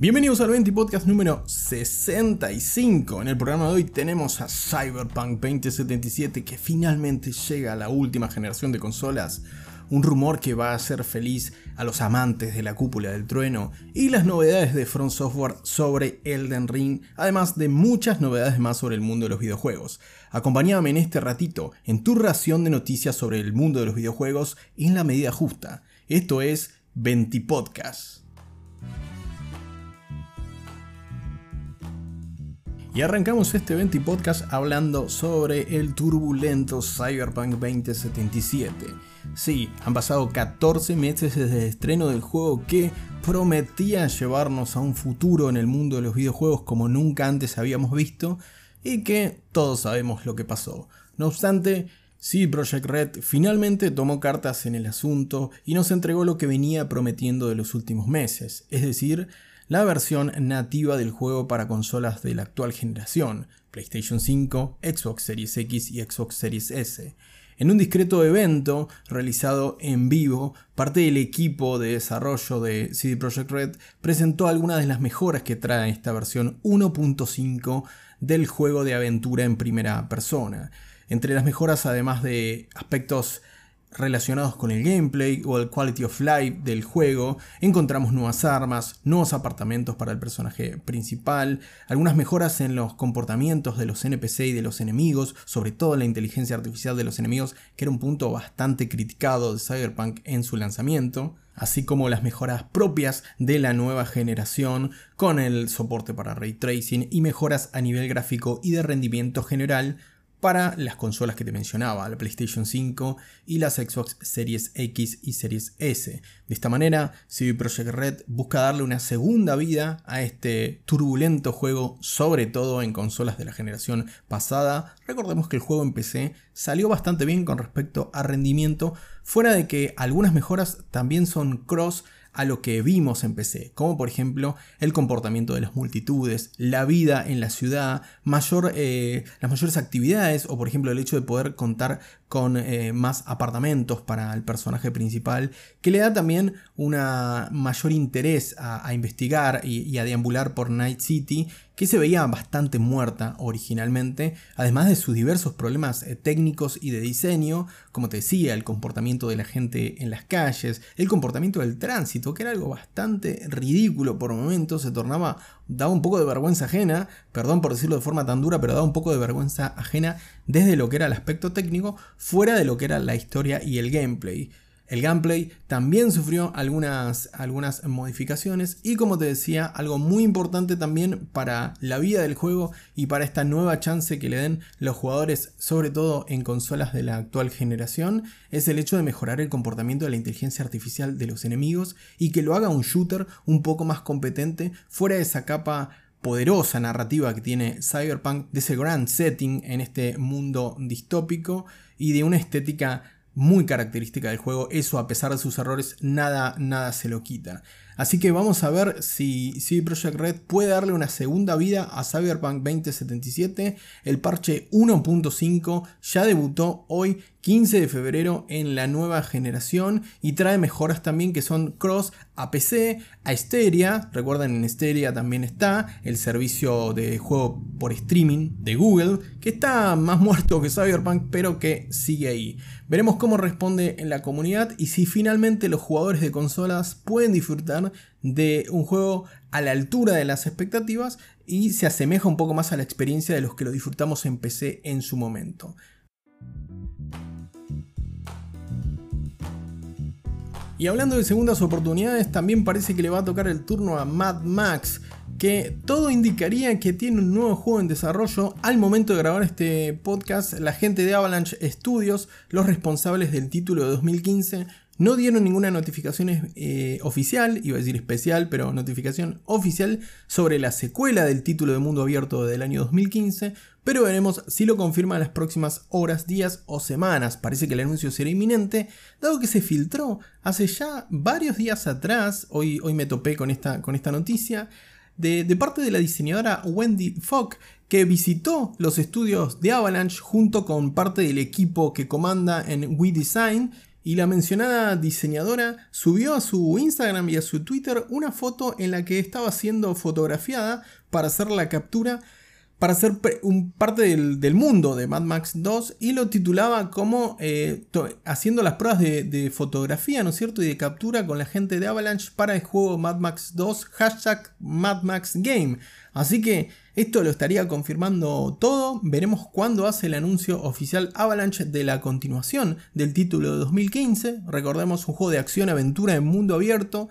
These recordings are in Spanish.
Bienvenidos al 20 Podcast número 65. En el programa de hoy tenemos a Cyberpunk 2077 que finalmente llega a la última generación de consolas, un rumor que va a hacer feliz a los amantes de la cúpula del trueno y las novedades de Front Software sobre Elden Ring, además de muchas novedades más sobre el mundo de los videojuegos. Acompáñame en este ratito en tu ración de noticias sobre el mundo de los videojuegos en la medida justa. Esto es 20 Podcast. Y arrancamos este evento y podcast hablando sobre el turbulento Cyberpunk 2077. Sí, han pasado 14 meses desde el estreno del juego que prometía llevarnos a un futuro en el mundo de los videojuegos como nunca antes habíamos visto y que todos sabemos lo que pasó. No obstante, sí, Project Red finalmente tomó cartas en el asunto y nos entregó lo que venía prometiendo de los últimos meses, es decir, la versión nativa del juego para consolas de la actual generación, PlayStation 5, Xbox Series X y Xbox Series S. En un discreto evento realizado en vivo, parte del equipo de desarrollo de CD Projekt Red presentó algunas de las mejoras que trae esta versión 1.5 del juego de aventura en primera persona. Entre las mejoras, además de aspectos relacionados con el gameplay o el quality of life del juego, encontramos nuevas armas, nuevos apartamentos para el personaje principal, algunas mejoras en los comportamientos de los NPC y de los enemigos, sobre todo la inteligencia artificial de los enemigos, que era un punto bastante criticado de Cyberpunk en su lanzamiento, así como las mejoras propias de la nueva generación con el soporte para ray tracing y mejoras a nivel gráfico y de rendimiento general para las consolas que te mencionaba, la PlayStation 5 y las Xbox Series X y Series S. De esta manera, CD Projekt Red busca darle una segunda vida a este turbulento juego, sobre todo en consolas de la generación pasada. Recordemos que el juego en PC salió bastante bien con respecto a rendimiento, fuera de que algunas mejoras también son cross a lo que vimos en PC, como por ejemplo el comportamiento de las multitudes, la vida en la ciudad, mayor, eh, las mayores actividades o por ejemplo el hecho de poder contar con eh, más apartamentos para el personaje principal, que le da también un mayor interés a, investigar y, a deambular por Night City, que se veía bastante muerta originalmente, además de sus diversos problemas eh, técnicos y de diseño, como te decía, el comportamiento de la gente en las calles, el comportamiento del tránsito, que era algo bastante ridículo por momentos, se tornaba daba un poco de vergüenza ajena, perdón por decirlo de forma tan dura, pero daba un poco de vergüenza ajena desde lo que era el aspecto técnico, fuera de lo que era la historia y el gameplay. El gameplay también sufrió algunas, algunas modificaciones y como te decía, algo muy importante también para la vida del juego y para esta nueva chance que le den los jugadores, sobre todo en consolas de la actual generación, es el hecho de mejorar el comportamiento de la inteligencia artificial de los enemigos y que lo haga un shooter un poco más competente fuera de esa capa poderosa narrativa que tiene Cyberpunk, de ese grand setting en este mundo distópico y de una estética muy característica del juego, eso a pesar de sus errores nada, nada se lo quita. Así que vamos a ver si CD Projekt Red puede darle una segunda vida a Cyberpunk 2077. El parche 1.5 ya debutó hoy 15 de febrero en la nueva generación y trae mejoras también que son cross a PC, a Stadia. Recuerden, en Stadia también está el servicio de juego por streaming de Google, que está más muerto que Cyberpunk, pero que sigue ahí. Veremos cómo responde en la comunidad y si finalmente los jugadores de consolas pueden disfrutar de un juego a la altura de las expectativas y se asemeja un poco más a la experiencia de los que lo disfrutamos en PC en su momento. Y hablando de segundas oportunidades, también parece que le va a tocar el turno a Mad Max, que todo indicaría que tiene un nuevo juego en desarrollo. Al momento de grabar este podcast, la gente de Avalanche Studios, los responsables del título de 2015, no dieron ninguna notificación eh, oficial, iba a decir especial, pero notificación oficial sobre la secuela del título de mundo abierto del año 2015, pero veremos si lo confirma en las próximas horas, días o semanas. Parece que el anuncio será inminente, dado que se filtró hace ya varios días atrás, hoy, hoy me topé con esta, con esta noticia, de, parte de la diseñadora Wendy Fogg, que visitó los estudios de Avalanche junto con parte del equipo que comanda en We Design y la mencionada diseñadora subió a su Instagram y a su Twitter una foto en la que estaba siendo fotografiada para hacer la captura para ser un parte del, mundo de Mad Max 2 y lo titulaba como eh, haciendo las pruebas de, fotografía, ¿no es cierto? Y de captura con la gente de Avalanche para el juego Mad Max 2, hashtag Mad Max Game. Así que esto lo estaría confirmando todo, veremos cuándo hace el anuncio oficial Avalanche de la continuación del título de 2015, recordemos un juego de acción-aventura en mundo abierto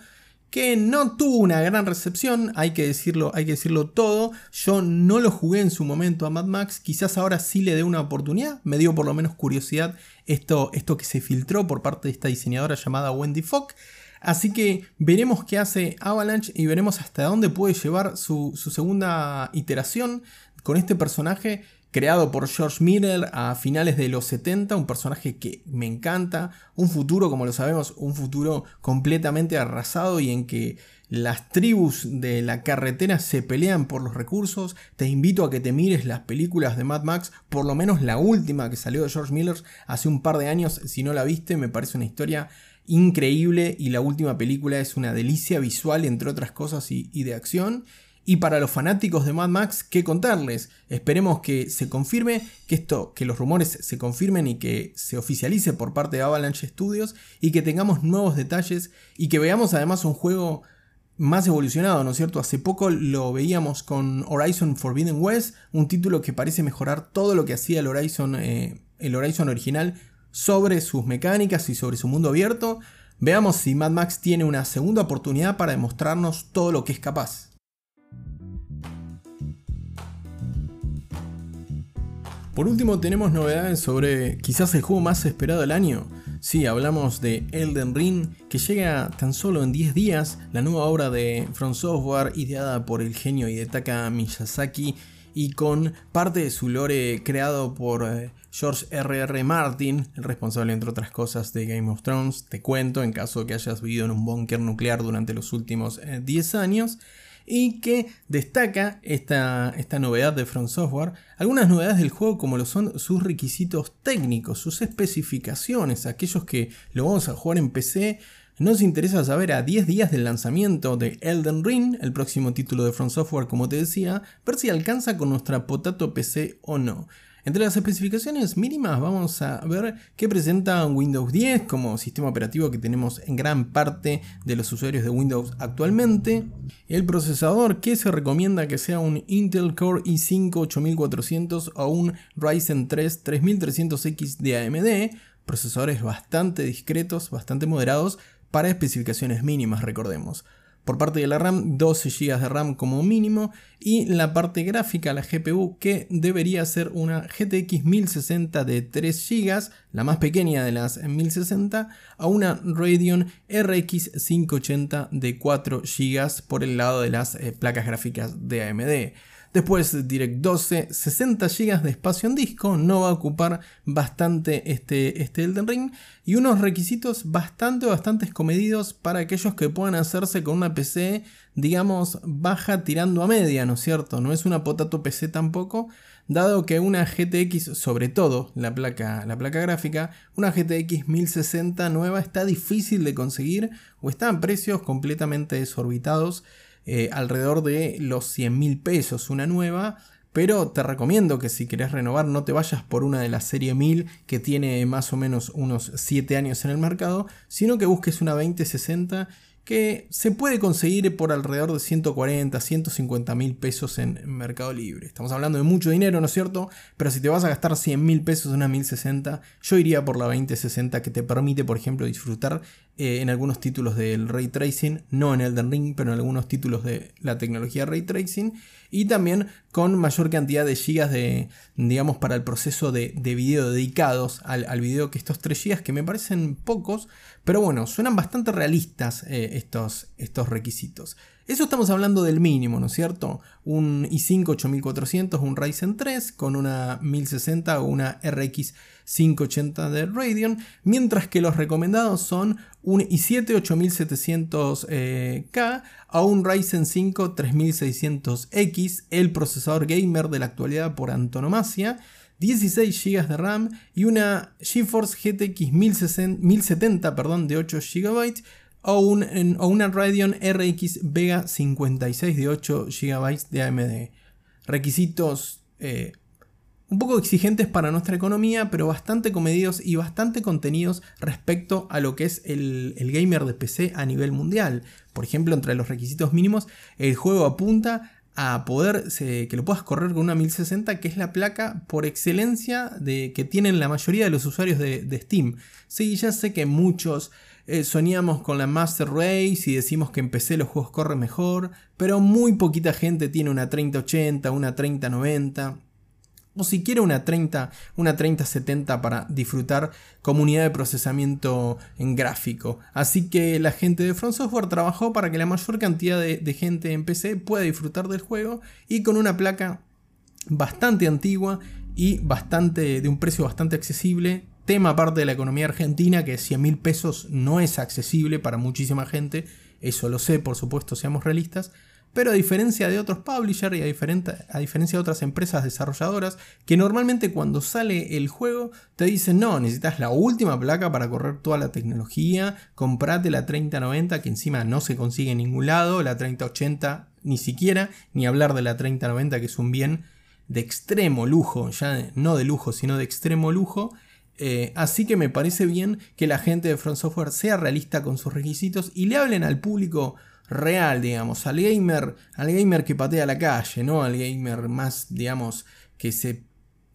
que no tuvo una gran recepción, hay que decirlo, hay que decirlo todo. Yo no lo jugué en su momento a Mad Max, quizás ahora sí le dé una oportunidad, me dio por lo menos curiosidad esto, esto que se filtró por parte de esta diseñadora llamada Wendy Fogg. Así que veremos qué hace Avalanche y veremos hasta dónde puede llevar su, su segunda iteración con este personaje creado por George Miller a finales de los 70, un personaje que me encanta, un futuro, como lo sabemos, un futuro completamente arrasado y en que las tribus de la carretera se pelean por los recursos. Te invito a que te mires las películas de Mad Max, por lo menos la última que salió de George Miller hace un par de años, si no la viste, me parece una historia increíble y la última película es una delicia visual, entre otras cosas, y, de acción. Y para los fanáticos de Mad Max, ¿qué contarles? Esperemos que se confirme, que esto, que los rumores se confirmen y que se oficialice por parte de Avalanche Studios y que tengamos nuevos detalles y que veamos además un juego más evolucionado, ¿no es cierto? Hace poco lo veíamos con Horizon Forbidden West, un título que parece mejorar todo lo que hacía el Horizon, eh, el Horizon original sobre sus mecánicas y sobre su mundo abierto. Veamos si Mad Max tiene una segunda oportunidad para demostrarnos todo lo que es capaz. Por último tenemos novedades sobre quizás el juego más esperado del año. Sí, hablamos de Elden Ring, que llega tan solo en 10 días, la nueva obra de From Software ideada por el genio Hidetaka Miyazaki y con parte de su lore creado por eh, George R.R. Martin, el responsable entre otras cosas de Game of Thrones, te cuento en caso que hayas vivido en un búnker nuclear durante los últimos 10 eh, años y que destaca esta, esta novedad de Front Software, algunas novedades del juego como lo son sus requisitos técnicos, sus especificaciones, aquellos que lo vamos a jugar en PC. Nos interesa saber a 10 días del lanzamiento de Elden Ring, el próximo título de Front Software como te decía, ver si alcanza con nuestra Potato PC o no. Entre las especificaciones mínimas vamos a ver qué presenta Windows 10 como sistema operativo que tenemos en gran parte de los usuarios de Windows actualmente. El procesador que se recomienda que sea un Intel Core i5 8400 o un Ryzen 3 3300X de AMD. Procesadores bastante discretos, bastante moderados para especificaciones mínimas, recordemos. Por parte de la RAM, 12 GB de RAM como mínimo. Y la parte gráfica, la GPU, que debería ser una GTX 1060 de 3 GB, la más pequeña de las 1060, a una Radeon RX 580 de 4 GB por el lado de las eh, placas gráficas de AMD. Después Direct 12, 60 GB de espacio en disco, no va a ocupar bastante este, este Elden Ring. Y unos requisitos bastante, bastante comedidos para aquellos que puedan hacerse con una PC, digamos, baja tirando a media, ¿no es cierto? No es una potato PC tampoco, dado que una GTX, sobre todo la placa, la placa gráfica, una GTX 1060 nueva está difícil de conseguir o está en precios completamente desorbitados. Eh, alrededor de los 100 mil pesos una nueva. Pero te recomiendo que si querés renovar no te vayas por una de la serie 1000 que tiene más o menos unos 7 años en el mercado, sino que busques una 2060 que se puede conseguir por alrededor de 140, 150 mil pesos en Mercado Libre. Estamos hablando de mucho dinero, ¿no es cierto? Pero si te vas a gastar 100 mil pesos en una 1060, yo iría por la 2060 que te permite, por ejemplo, disfrutar eh, en algunos títulos del ray tracing, no en Elden Ring, pero en algunos títulos de la tecnología ray tracing y también con mayor cantidad de gigas de, digamos, para el proceso de, de video dedicados al, al, video que estos 3 gigas, que me parecen pocos, pero bueno, suenan bastante realistas eh, estos, estos requisitos. Eso estamos hablando del mínimo, ¿no es cierto? Un i5 8400, un Ryzen 3 con una 1060 o una RX 580 de Radeon, mientras que los recomendados son un i7 8700K a un Ryzen 5 3600X, el procesador gamer de la actualidad por antonomasia 16 GB de RAM y una GeForce GTX 1070 perdón, de 8 GB o, una Radeon RX Vega 56 de 8 GB de AMD. Requisitos eh, un poco exigentes para nuestra economía, pero bastante comedidos y bastante contenidos respecto a lo que es el, gamer de PC a nivel mundial. Por ejemplo, entre los requisitos mínimos, el juego apunta a poder que lo puedas correr con una 1060, que es la placa por excelencia de, que tienen la mayoría de los usuarios de, Steam. Sí, ya sé que muchos eh, soñamos con la Master Race y decimos que en PC los juegos corren mejor, pero muy poquita gente tiene una 3080, una 3090 o siquiera una 30, una 3070 para disfrutar comunidad de procesamiento en gráfico. Así que la gente de Front Software trabajó para que la mayor cantidad de, de gente en PC pueda disfrutar del juego y con una placa bastante antigua y bastante, de un precio bastante accesible. Tema aparte de la economía argentina, que 100 mil pesos no es accesible para muchísima gente. Eso lo sé, por supuesto, seamos realistas. Pero a diferencia de otros publishers y a, diferencia de otras empresas desarrolladoras, que normalmente cuando sale el juego te dicen, no, necesitas la última placa para correr toda la tecnología, comprate la 3090 que encima no se consigue en ningún lado, la 3080 ni siquiera, ni hablar de la 3090 que es un bien de extremo lujo, ya no de lujo, sino de extremo lujo. Eh, así que me parece bien que la gente de Front Software sea realista con sus requisitos y le hablen al público real, digamos, al gamer, al gamer que patea la calle, no al gamer más, digamos, que se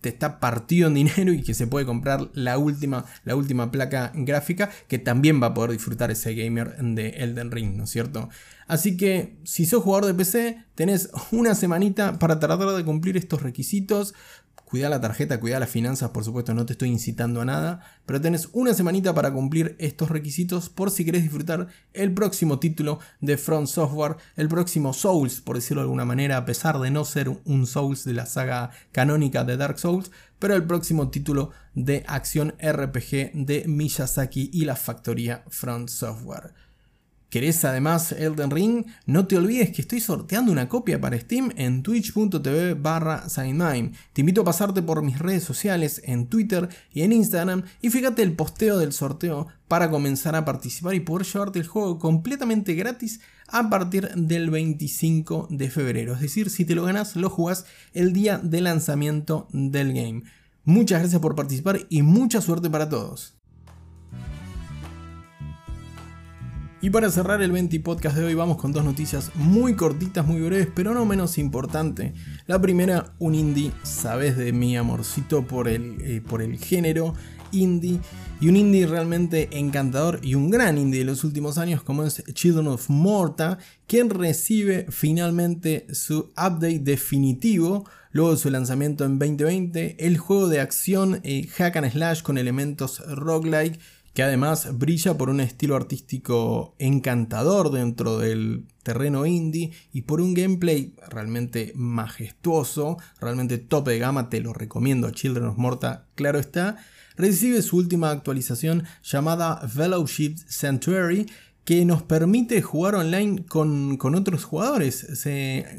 te está partido en dinero y que se puede comprar la última, la última placa gráfica que también va a poder disfrutar ese gamer de Elden Ring, ¿no es cierto? Así que si sos jugador de PC, tenés una semanita para tratar de cumplir estos requisitos cuida la tarjeta, cuida las finanzas, por supuesto, no te estoy incitando a nada, pero tenés una semanita para cumplir estos requisitos por si querés disfrutar el próximo título de Front Software, el próximo Souls, por decirlo de alguna manera, a pesar de no ser un Souls de la saga canónica de Dark Souls, pero el próximo título de acción RPG de Miyazaki y la factoría Front Software. ¿Querés además Elden Ring? No te olvides que estoy sorteando una copia para Steam en twitch.tv barra Te invito a pasarte por mis redes sociales en Twitter y en Instagram y fíjate el posteo del sorteo para comenzar a participar y poder llevarte el juego completamente gratis a partir del 25 de febrero. Es decir, si te lo ganas, lo jugás el día de lanzamiento del game. Muchas gracias por participar y mucha suerte para todos. Y para cerrar el 20 podcast de hoy vamos con dos noticias muy cortitas, muy breves, pero no menos importante. La primera, un indie, sabes de mi amorcito por el, eh, por el género indie y un indie realmente encantador y un gran indie de los últimos años como es Children of Morta, quien recibe finalmente su update definitivo luego de su lanzamiento en 2020, el juego de acción eh, hack and slash con elementos roguelike que además brilla por un estilo artístico encantador dentro del terreno indie y por un gameplay realmente majestuoso, realmente tope de gama, te lo recomiendo, Children of Morta, claro está, recibe su última actualización llamada Fellowship Sanctuary, que nos permite jugar online con, otros jugadores,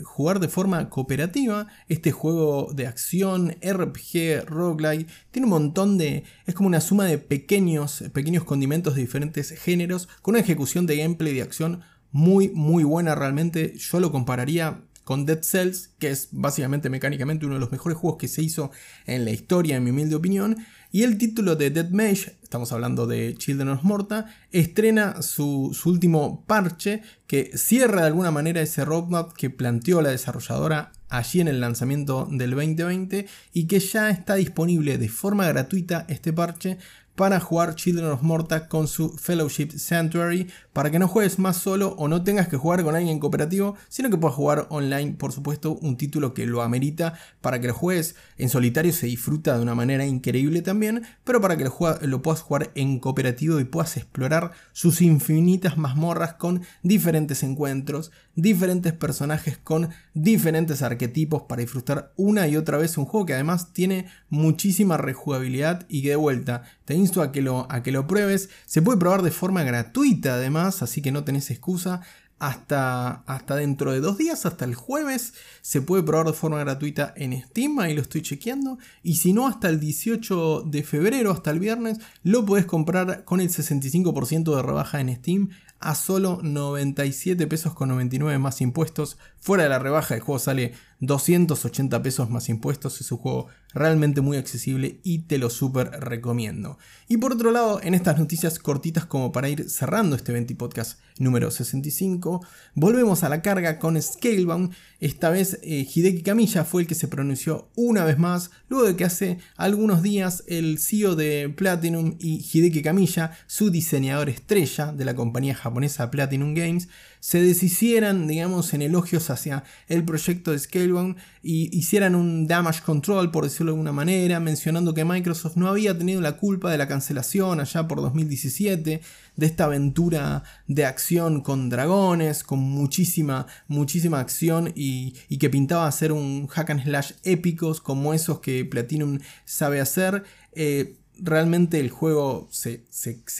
jugar de forma cooperativa. Este juego de acción, RPG, roguelike, tiene un montón de... es como una suma de pequeños, pequeños condimentos de diferentes géneros, con una ejecución de gameplay de acción muy, muy buena realmente. Yo lo compararía con Dead Cells, que es básicamente mecánicamente uno de los mejores juegos que se hizo en la historia, en mi humilde opinión. Y el título de Dead Mesh, estamos hablando de Children of Morta, estrena su, último parche que cierra de alguna manera ese roadmap que planteó la desarrolladora allí en el lanzamiento del 2020 y que ya está disponible de forma gratuita este parche para jugar Children of Morta con su Fellowship Sanctuary, para que no juegues más solo o no tengas que jugar con alguien cooperativo, sino que puedas jugar online, por supuesto, un título que lo amerita, para que lo juegues en solitario se disfruta de una manera increíble también, pero para que lo, puedas jugar en cooperativo y puedas explorar sus infinitas mazmorras con diferentes encuentros, diferentes personajes con diferentes arquetipos para disfrutar una y otra vez un juego que además tiene muchísima rejugabilidad y que de vuelta te insto a que, lo, a que lo pruebes. Se puede probar de forma gratuita además, así que no tenés excusa. hasta, hasta dentro de dos días, hasta el jueves, se puede probar de forma gratuita en Steam, ahí lo estoy chequeando. Y si no, hasta el 18 de febrero, hasta el viernes, lo puedes comprar con el 65% de rebaja en Steam a solo 97 pesos con 99 más impuestos. Fuera de la rebaja, el juego sale 280 pesos más impuestos. Es un juego realmente muy accesible y te lo súper recomiendo. Y por otro lado, en estas noticias cortitas como para ir cerrando este 20 podcast número 65, volvemos a la carga con Scalebound. Esta vez eh, Hideki Kamiya fue el que se pronunció una vez más, luego de que hace algunos días el CEO de Platinum y Hideki Kamiya, su diseñador estrella de la compañía japonesa Platinum Games, se deshicieran, digamos, en elogios hacia el proyecto de Scalebound y hicieran un damage control, por decirlo de alguna manera, mencionando que Microsoft no había tenido la culpa de la cancelación allá por 2017, de esta aventura de acción con dragones, con muchísima, muchísima acción y, que pintaba hacer un hack and slash épicos como esos que Platinum sabe hacer. Eh, realmente el juego se,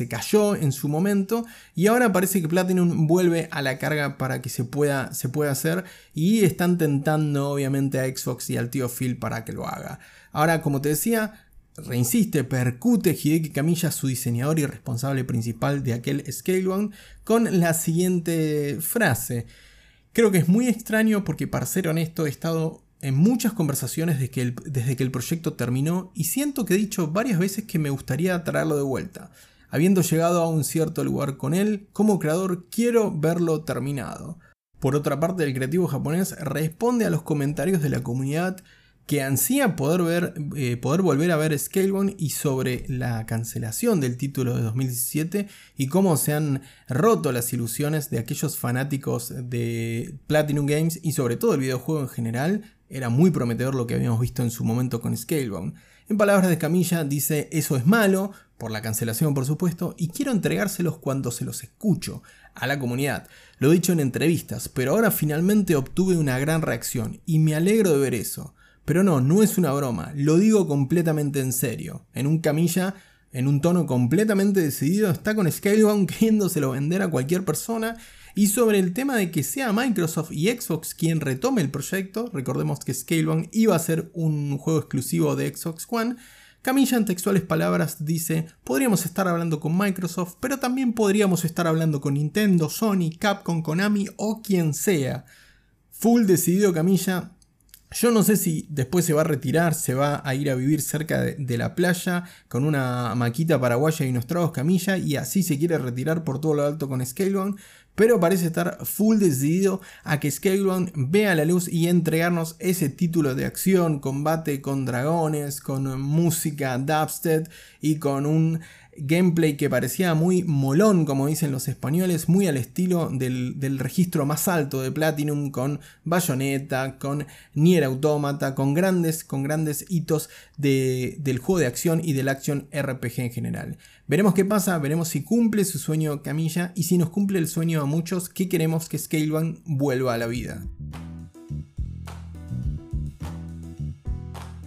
cayó en su momento y ahora parece que Platinum vuelve a la carga para que se pueda, se pueda hacer y están tentando obviamente a Xbox y al tío Phil para que lo haga. Ahora, como te decía, reinsiste, percute Hideki Kamiya, su diseñador y responsable principal de aquel Scalebound, con la siguiente frase. Creo que es muy extraño porque para ser honesto he estado en muchas conversaciones desde que, el, desde que el proyecto terminó y siento que he dicho varias veces que me gustaría traerlo de vuelta. Habiendo llegado a un cierto lugar con él, como creador quiero verlo terminado. Por otra parte, el creativo japonés responde a los comentarios de la comunidad que ansía poder, ver, eh, poder volver a ver Scalebound y sobre la cancelación del título de 2017 y cómo se han roto las ilusiones de aquellos fanáticos de Platinum Games y sobre todo el videojuego en general era muy prometedor lo que habíamos visto en su momento con Scalebound. En palabras de Camilla, dice: Eso es malo, por la cancelación por supuesto, y quiero entregárselos cuando se los escucho a la comunidad. Lo he dicho en entrevistas, pero ahora finalmente obtuve una gran reacción y me alegro de ver eso. Pero no, no es una broma, lo digo completamente en serio. En un Camilla, en un tono completamente decidido, está con Scalebound queriéndoselo vender a cualquier persona y sobre el tema de que sea Microsoft y Xbox quien retome el proyecto, recordemos que Scalebound iba a ser un juego exclusivo de Xbox One, Camilla en textuales palabras dice, podríamos estar hablando con Microsoft, pero también podríamos estar hablando con Nintendo, Sony, Capcom, Konami o quien sea. Full decidido Camilla, yo no sé si después se va a retirar, se va a ir a vivir cerca de, la playa con una maquita paraguaya y unos tragos camilla y así se quiere retirar por todo lo alto con Scalebound, pero parece estar full decidido a que Scalebound vea la luz y entregarnos ese título de acción, combate con dragones, con música dubstep y con un gameplay que parecía muy molón, como dicen los españoles, muy al estilo del, registro más alto de Platinum, con Bayonetta, con Nier Automata, con grandes, con grandes hitos del juego de acción y del action RPG en general. Veremos qué pasa, veremos si cumple su sueño Camilla y si nos cumple el sueño a muchos que queremos que Scalebound vuelva a la vida.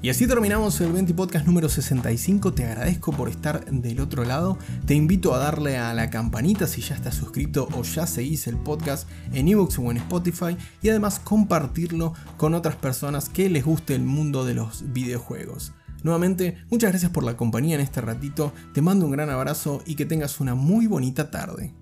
Y así terminamos el 20 Podcast número 65. Te agradezco por estar del otro lado. Te invito a darle a la campanita si ya estás suscrito o ya seguís el podcast en ebooks o en Spotify. Y además compartirlo con otras personas que les guste el mundo de los videojuegos. Nuevamente, muchas gracias por la compañía en este ratito. Te mando un gran abrazo y que tengas una muy bonita tarde.